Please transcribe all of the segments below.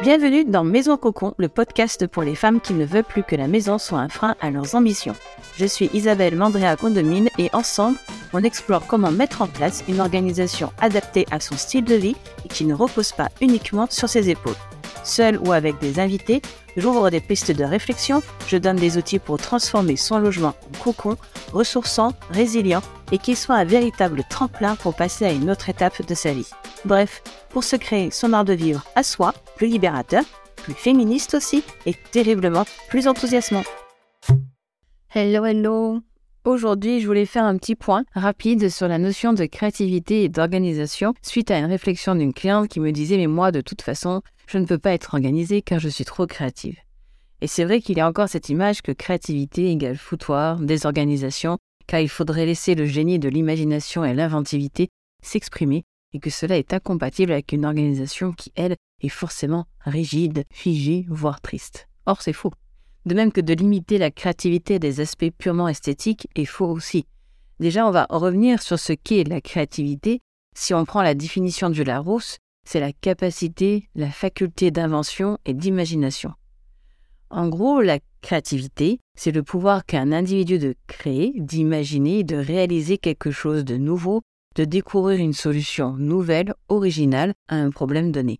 Bienvenue dans Maison Cocon, le podcast pour les femmes qui ne veulent plus que la maison soit un frein à leurs ambitions. Je suis Isabelle Mandrea Condomine et ensemble, on explore comment mettre en place une organisation adaptée à son style de vie et qui ne repose pas uniquement sur ses épaules. Seul ou avec des invités, j'ouvre des pistes de réflexion, je donne des outils pour transformer son logement en cocon, ressourçant, résilient et qu'il soit un véritable tremplin pour passer à une autre étape de sa vie. Bref, pour se créer son art de vivre à soi, plus libérateur, plus féministe aussi et terriblement plus enthousiasmant. Hello, hello Aujourd'hui, je voulais faire un petit point rapide sur la notion de créativité et d'organisation suite à une réflexion d'une cliente qui me disait Mais moi, de toute façon, je ne peux pas être organisée car je suis trop créative. Et c'est vrai qu'il y a encore cette image que créativité égale foutoir, désorganisation, car il faudrait laisser le génie de l'imagination et l'inventivité s'exprimer et que cela est incompatible avec une organisation qui, elle, est forcément rigide, figée, voire triste. Or, c'est faux. De même que de limiter la créativité des aspects purement esthétiques est faux aussi. Déjà, on va revenir sur ce qu'est la créativité. Si on prend la définition du Larousse, c'est la capacité, la faculté d'invention et d'imagination. En gros, la créativité, c'est le pouvoir qu'a un individu de créer, d'imaginer, de réaliser quelque chose de nouveau, de découvrir une solution nouvelle, originale à un problème donné.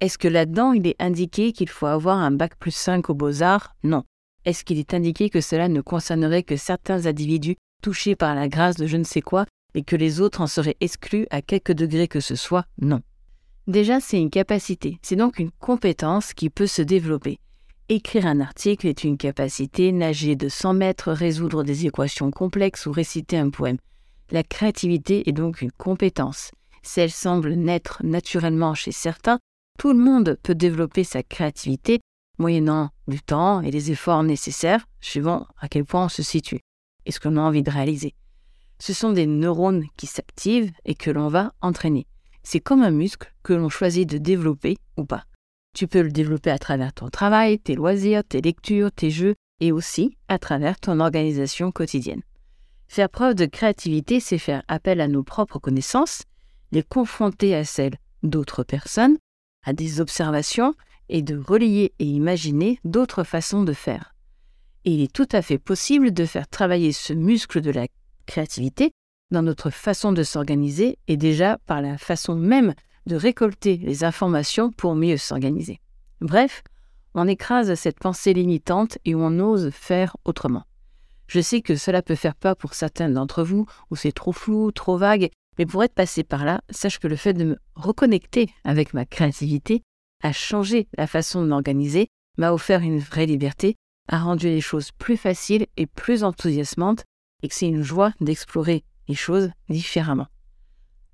Est-ce que là-dedans, il est indiqué qu'il faut avoir un bac plus 5 aux beaux-arts? Non. Est-ce qu'il est indiqué que cela ne concernerait que certains individus touchés par la grâce de je ne sais quoi et que les autres en seraient exclus à quelque degré que ce soit? Non. Déjà, c'est une capacité, c'est donc une compétence qui peut se développer. Écrire un article est une capacité, nager de 100 mètres, résoudre des équations complexes ou réciter un poème. La créativité est donc une compétence. Si elle semble naître naturellement chez certains, tout le monde peut développer sa créativité moyennant du temps et les efforts nécessaires, suivant à quel point on se situe et ce qu'on a envie de réaliser. Ce sont des neurones qui s'activent et que l'on va entraîner. C'est comme un muscle que l'on choisit de développer ou pas. Tu peux le développer à travers ton travail, tes loisirs, tes lectures, tes jeux et aussi à travers ton organisation quotidienne. Faire preuve de créativité, c'est faire appel à nos propres connaissances, les confronter à celles d'autres personnes à des observations et de relier et imaginer d'autres façons de faire. Et il est tout à fait possible de faire travailler ce muscle de la créativité dans notre façon de s'organiser et déjà par la façon même de récolter les informations pour mieux s'organiser. Bref, on écrase cette pensée limitante et on ose faire autrement. Je sais que cela peut faire peur pour certains d'entre vous, ou c'est trop flou, trop vague, mais pour être passé par là, sache que le fait de me reconnecter avec ma créativité a changé la façon de m'organiser, m'a offert une vraie liberté, a rendu les choses plus faciles et plus enthousiasmantes, et que c'est une joie d'explorer les choses différemment.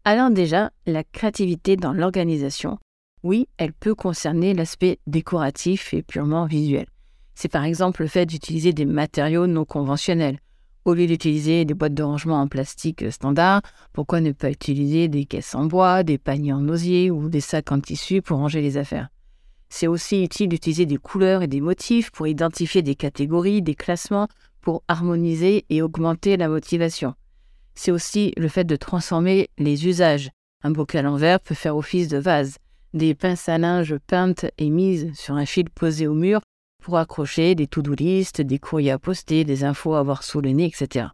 Alors déjà, la créativité dans l'organisation, oui, elle peut concerner l'aspect décoratif et purement visuel. C'est par exemple le fait d'utiliser des matériaux non conventionnels, au lieu d'utiliser des boîtes de rangement en plastique standard, pourquoi ne pas utiliser des caisses en bois, des paniers en osier ou des sacs en tissu pour ranger les affaires? C'est aussi utile d'utiliser des couleurs et des motifs pour identifier des catégories, des classements, pour harmoniser et augmenter la motivation. C'est aussi le fait de transformer les usages. Un bocal en verre peut faire office de vase. Des pinces à linge peintes et mises sur un fil posé au mur pour accrocher des to-do list, des courriers à poster, des infos à avoir sous le nez, etc.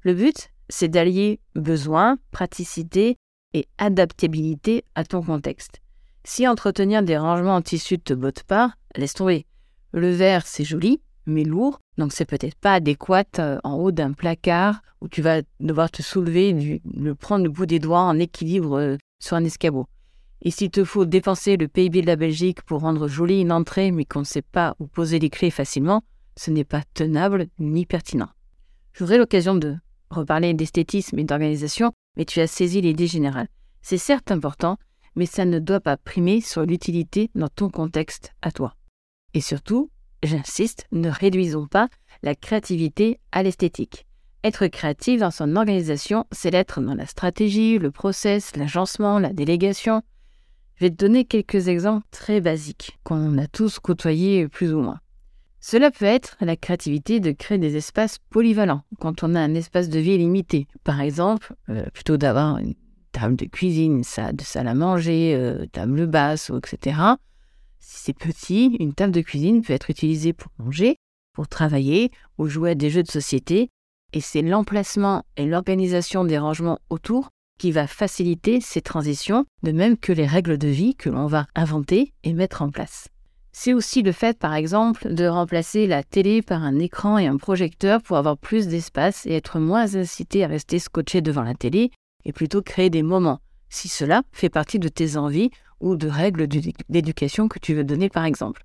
Le but, c'est d'allier besoin, praticité et adaptabilité à ton contexte. Si entretenir des rangements en tissu te botte pas, laisse tomber. Le verre, c'est joli, mais lourd, donc c'est peut-être pas adéquat euh, en haut d'un placard où tu vas devoir te soulever, le prendre le bout des doigts en équilibre euh, sur un escabeau. Et s'il te faut dépenser le PIB de la Belgique pour rendre jolie une entrée mais qu'on ne sait pas où poser les clés facilement, ce n'est pas tenable ni pertinent. J'aurai l'occasion de reparler d'esthétisme et d'organisation, mais tu as saisi l'idée générale. C'est certes important, mais ça ne doit pas primer sur l'utilité dans ton contexte à toi. Et surtout, j'insiste, ne réduisons pas la créativité à l'esthétique. Être créatif dans son organisation, c'est l'être dans la stratégie, le process, l'agencement, la délégation, je vais te donner quelques exemples très basiques qu'on a tous côtoyés plus ou moins. Cela peut être la créativité de créer des espaces polyvalents quand on a un espace de vie limité. Par exemple, euh, plutôt d'avoir une table de cuisine, une salle, de salle à manger, euh, table basse, etc. Si c'est petit, une table de cuisine peut être utilisée pour manger, pour travailler ou jouer à des jeux de société, et c'est l'emplacement et l'organisation des rangements autour qui va faciliter ces transitions, de même que les règles de vie que l'on va inventer et mettre en place. C'est aussi le fait, par exemple, de remplacer la télé par un écran et un projecteur pour avoir plus d'espace et être moins incité à rester scotché devant la télé et plutôt créer des moments, si cela fait partie de tes envies ou de règles d'éducation que tu veux donner, par exemple.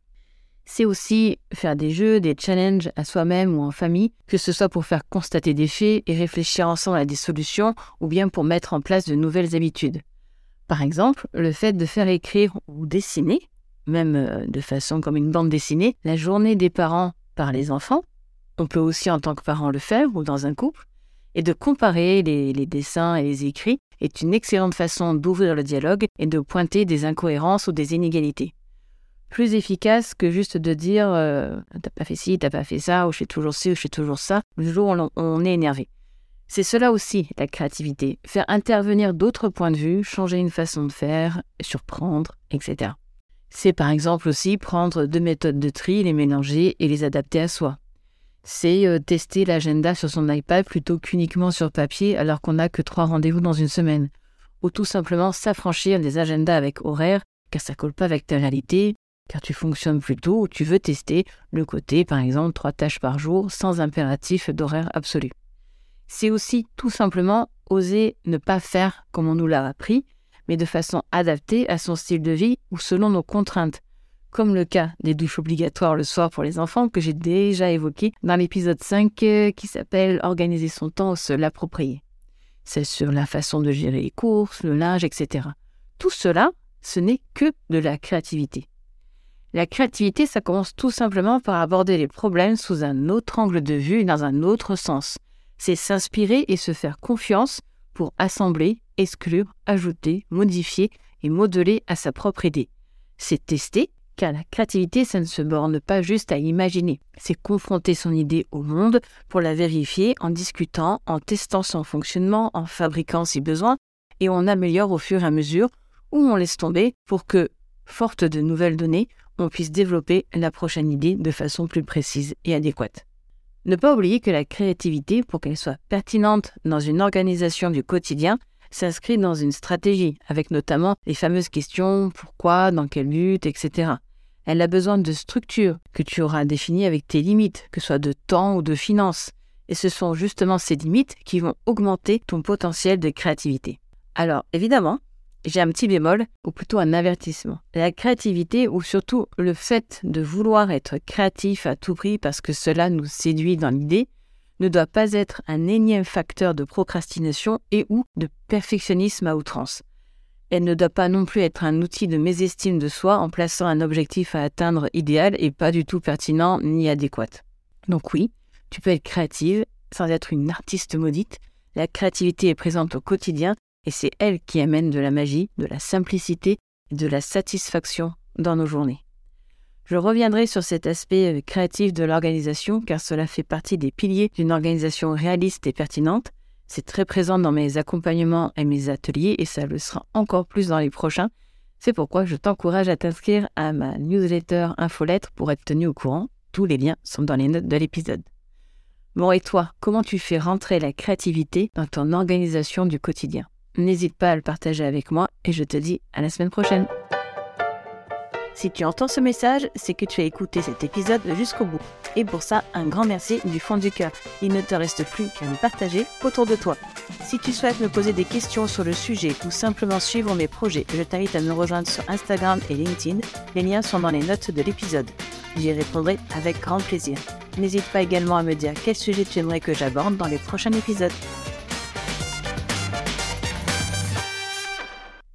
C'est aussi faire des jeux, des challenges à soi-même ou en famille, que ce soit pour faire constater des faits et réfléchir ensemble à des solutions ou bien pour mettre en place de nouvelles habitudes. Par exemple, le fait de faire écrire ou dessiner même euh, de façon comme une bande dessinée, la journée des parents par les enfants. On peut aussi en tant que parent le faire ou dans un couple. Et de comparer les, dessins et les écrits est une excellente façon d'ouvrir le dialogue et de pointer des incohérences ou des inégalités. Plus efficace que juste de dire euh, t'as pas fait ci, t'as pas fait ça, ou je fais toujours ci, ou je fais toujours ça, le jour où on est énervé. C'est cela aussi, la créativité. Faire intervenir d'autres points de vue, changer une façon de faire, surprendre, etc. C'est par exemple aussi prendre deux méthodes de tri, les mélanger et les adapter à soi. C'est euh, tester l'agenda sur son iPad plutôt qu'uniquement sur papier alors qu'on n'a que trois rendez-vous dans une semaine. Ou tout simplement s'affranchir des agendas avec horaire car ça colle pas avec ta réalité, car tu fonctionnes plutôt ou tu veux tester le côté par exemple trois tâches par jour sans impératif d'horaire absolu. C'est aussi tout simplement oser ne pas faire comme on nous l'a appris mais de façon adaptée à son style de vie ou selon nos contraintes, comme le cas des douches obligatoires le soir pour les enfants que j'ai déjà évoqué dans l'épisode 5 euh, qui s'appelle Organiser son temps ou se l'approprier. C'est sur la façon de gérer les courses, le linge, etc. Tout cela, ce n'est que de la créativité. La créativité, ça commence tout simplement par aborder les problèmes sous un autre angle de vue et dans un autre sens. C'est s'inspirer et se faire confiance pour assembler, exclure, ajouter, modifier et modeler à sa propre idée. C'est tester, car la créativité, ça ne se borne pas juste à imaginer, c'est confronter son idée au monde pour la vérifier en discutant, en testant son fonctionnement, en fabriquant si besoin, et on améliore au fur et à mesure, ou on laisse tomber pour que, forte de nouvelles données, on puisse développer la prochaine idée de façon plus précise et adéquate. Ne pas oublier que la créativité, pour qu'elle soit pertinente dans une organisation du quotidien, s'inscrit dans une stratégie, avec notamment les fameuses questions pourquoi, dans quel but, etc. Elle a besoin de structures que tu auras définies avec tes limites, que ce soit de temps ou de finances. Et ce sont justement ces limites qui vont augmenter ton potentiel de créativité. Alors, évidemment, j'ai un petit bémol, ou plutôt un avertissement. La créativité, ou surtout le fait de vouloir être créatif à tout prix parce que cela nous séduit dans l'idée, ne doit pas être un énième facteur de procrastination et ou de perfectionnisme à outrance. Elle ne doit pas non plus être un outil de mésestime de soi en plaçant un objectif à atteindre idéal et pas du tout pertinent ni adéquat. Donc oui, tu peux être créative sans être une artiste maudite. La créativité est présente au quotidien et c'est elle qui amène de la magie, de la simplicité et de la satisfaction dans nos journées. Je reviendrai sur cet aspect euh, créatif de l'organisation car cela fait partie des piliers d'une organisation réaliste et pertinente. C'est très présent dans mes accompagnements et mes ateliers et ça le sera encore plus dans les prochains. C'est pourquoi je t'encourage à t'inscrire à ma newsletter infolettre pour être tenu au courant. Tous les liens sont dans les notes de l'épisode. Bon et toi, comment tu fais rentrer la créativité dans ton organisation du quotidien? N'hésite pas à le partager avec moi et je te dis à la semaine prochaine. Si tu entends ce message, c'est que tu as écouté cet épisode jusqu'au bout. Et pour ça, un grand merci du fond du cœur. Il ne te reste plus qu'à le partager autour de toi. Si tu souhaites me poser des questions sur le sujet ou simplement suivre mes projets, je t'invite à me rejoindre sur Instagram et LinkedIn. Les liens sont dans les notes de l'épisode. J'y répondrai avec grand plaisir. N'hésite pas également à me dire quel sujet tu aimerais que j'aborde dans les prochains épisodes.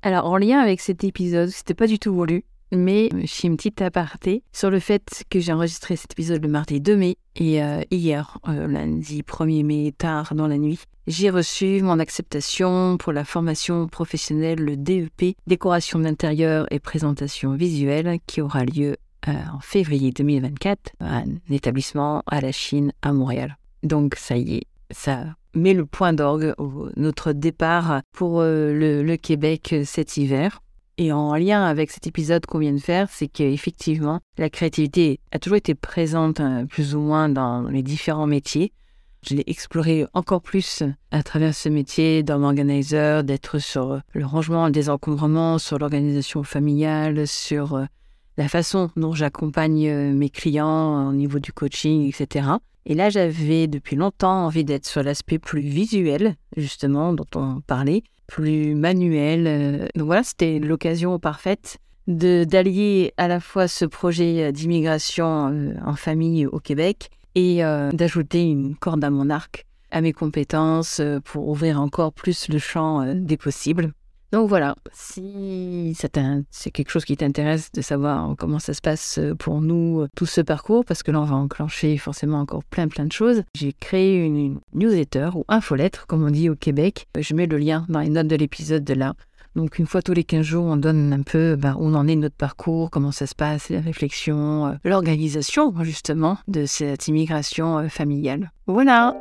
Alors, en lien avec cet épisode, c'était pas du tout voulu, mais je suis une petite aparté sur le fait que j'ai enregistré cet épisode le mardi 2 mai et euh, hier, euh, lundi 1er mai, tard dans la nuit, j'ai reçu mon acceptation pour la formation professionnelle, le DEP, décoration d'intérieur et présentation visuelle, qui aura lieu euh, en février 2024 à un établissement à la Chine, à Montréal. Donc ça y est, ça met le point d'orgue, notre départ pour euh, le, Québec cet hiver. Et en lien avec cet épisode qu'on vient de faire, c'est qu'effectivement, la créativité a toujours été présente euh, plus ou moins dans les différents métiers. Je l'ai exploré encore plus à travers ce métier d'homme organizer, d'être sur le rangement, le désencombrement, sur l'organisation familiale, sur euh, la façon dont j'accompagne euh, mes clients au niveau du coaching, etc. Et là, j'avais depuis longtemps envie d'être sur l'aspect plus visuel, justement, dont on parlait, plus manuel. Euh. Donc voilà, c'était l'occasion parfaite de d'allier à la fois ce projet d'immigration euh, en famille au Québec et d'ajouter une corde à mon arc, à mes compétences, pour ouvrir encore plus le champ des possibles. Donc voilà, si c'est quelque chose qui t'intéresse de savoir comment ça se passe euh, pour nous, euh, tout ce parcours, parce que là on va enclencher forcément encore plein plein de choses, j'ai créé une newsletter ou infolettre, comme on dit au Québec. Je mets le lien dans les notes de l'épisode de là. Donc une fois tous les 15 jours, on donne un peu bah, où on en est notre parcours, comment ça se passe, les réflexions, euh, l'organisation justement de cette immigration familiale. Voilà